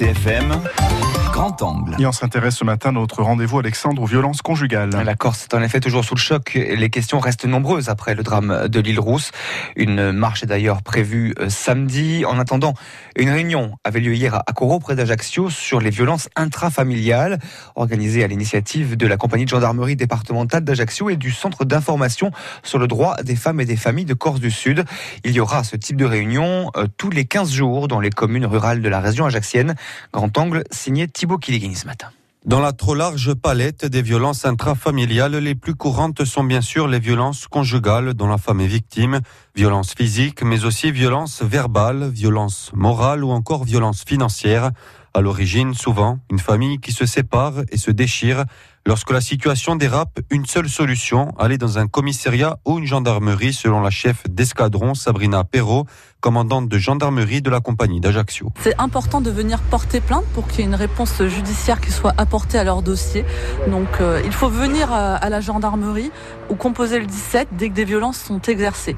RCFM Grand Angle. Et on s'intéresse ce matin à notre rendez-vous Alexandre aux violences conjugales. La Corse est en effet toujours sous le choc. Les questions restent nombreuses après le drame de l'île Rousse. Une marche est d'ailleurs prévue euh, samedi. En attendant, une réunion avait lieu hier à Coro, près d'Ajaccio, sur les violences intrafamiliales, organisée à l'initiative de la compagnie de gendarmerie départementale d'Ajaccio et du centre d'information sur le droit des femmes et des familles de Corse du Sud. Il y aura ce type de réunion euh, tous les 15 jours dans les communes rurales de la région ajaxienne. Grand angle signé Dans la trop large palette des violences intrafamiliales, les plus courantes sont bien sûr les violences conjugales dont la femme est victime, violences physiques, mais aussi violences verbales, violences morales ou encore violences financières. À l'origine, souvent, une famille qui se sépare et se déchire. Lorsque la situation dérape, une seule solution, aller dans un commissariat ou une gendarmerie, selon la chef d'escadron Sabrina Perrault, commandante de gendarmerie de la compagnie d'Ajaccio. C'est important de venir porter plainte pour qu'il y ait une réponse judiciaire qui soit apportée à leur dossier. Donc euh, il faut venir à, à la gendarmerie ou composer le 17 dès que des violences sont exercées.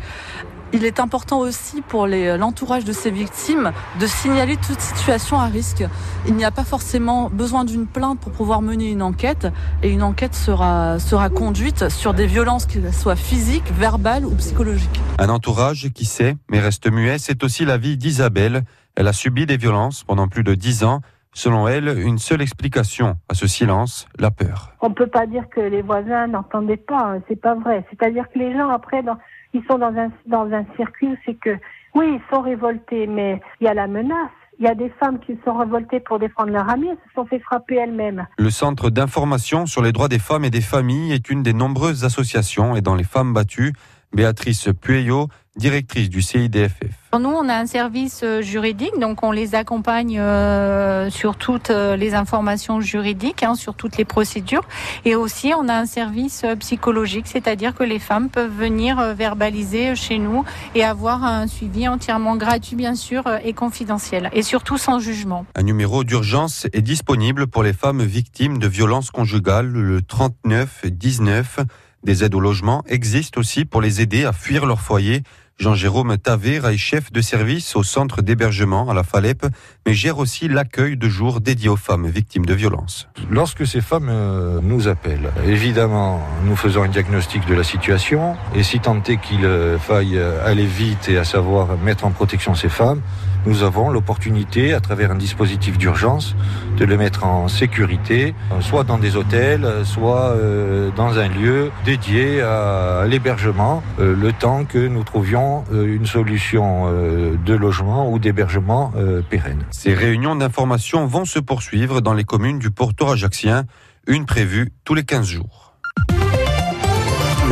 Il est important aussi pour l'entourage de ces victimes de signaler toute situation à risque. Il n'y a pas forcément besoin d'une plainte pour pouvoir mener une enquête et une enquête sera, sera conduite sur des violences, qu'elles soient physiques, verbales ou psychologiques. Un entourage qui sait mais reste muet, c'est aussi la vie d'Isabelle. Elle a subi des violences pendant plus de dix ans. Selon elle, une seule explication à ce silence, la peur. On ne peut pas dire que les voisins n'entendaient pas, c'est pas vrai. C'est-à-dire que les gens, après, dans, ils sont dans un, dans un circuit où c'est que, oui, ils sont révoltés, mais il y a la menace. Il y a des femmes qui sont révoltées pour défendre leur ami, elles se sont fait frapper elles-mêmes. Le Centre d'information sur les droits des femmes et des familles est une des nombreuses associations et dans les femmes battues, Béatrice Pueyo directrice du CIDFF. Nous, on a un service euh, juridique, donc on les accompagne euh, sur toutes euh, les informations juridiques, hein, sur toutes les procédures. Et aussi, on a un service psychologique, c'est-à-dire que les femmes peuvent venir verbaliser chez nous et avoir un suivi entièrement gratuit, bien sûr, et confidentiel. Et surtout sans jugement. Un numéro d'urgence est disponible pour les femmes victimes de violences conjugales, le 39 19. Des aides au logement existent aussi pour les aider à fuir leur foyer. Jean-Jérôme Taver est chef de service au centre d'hébergement à la Falep, mais gère aussi l'accueil de jour dédié aux femmes victimes de violences. Lorsque ces femmes euh, nous appellent, évidemment, nous faisons un diagnostic de la situation, et si tant est qu'il euh, faille aller vite et à savoir mettre en protection ces femmes, nous avons l'opportunité, à travers un dispositif d'urgence, de les mettre en sécurité, soit dans des hôtels, soit euh, dans un lieu dédié à l'hébergement, euh, le temps que nous trouvions euh, une solution de logement ou d'hébergement pérenne. Ces réunions d'information vont se poursuivre dans les communes du pourtour ajaxien, une prévue tous les 15 jours.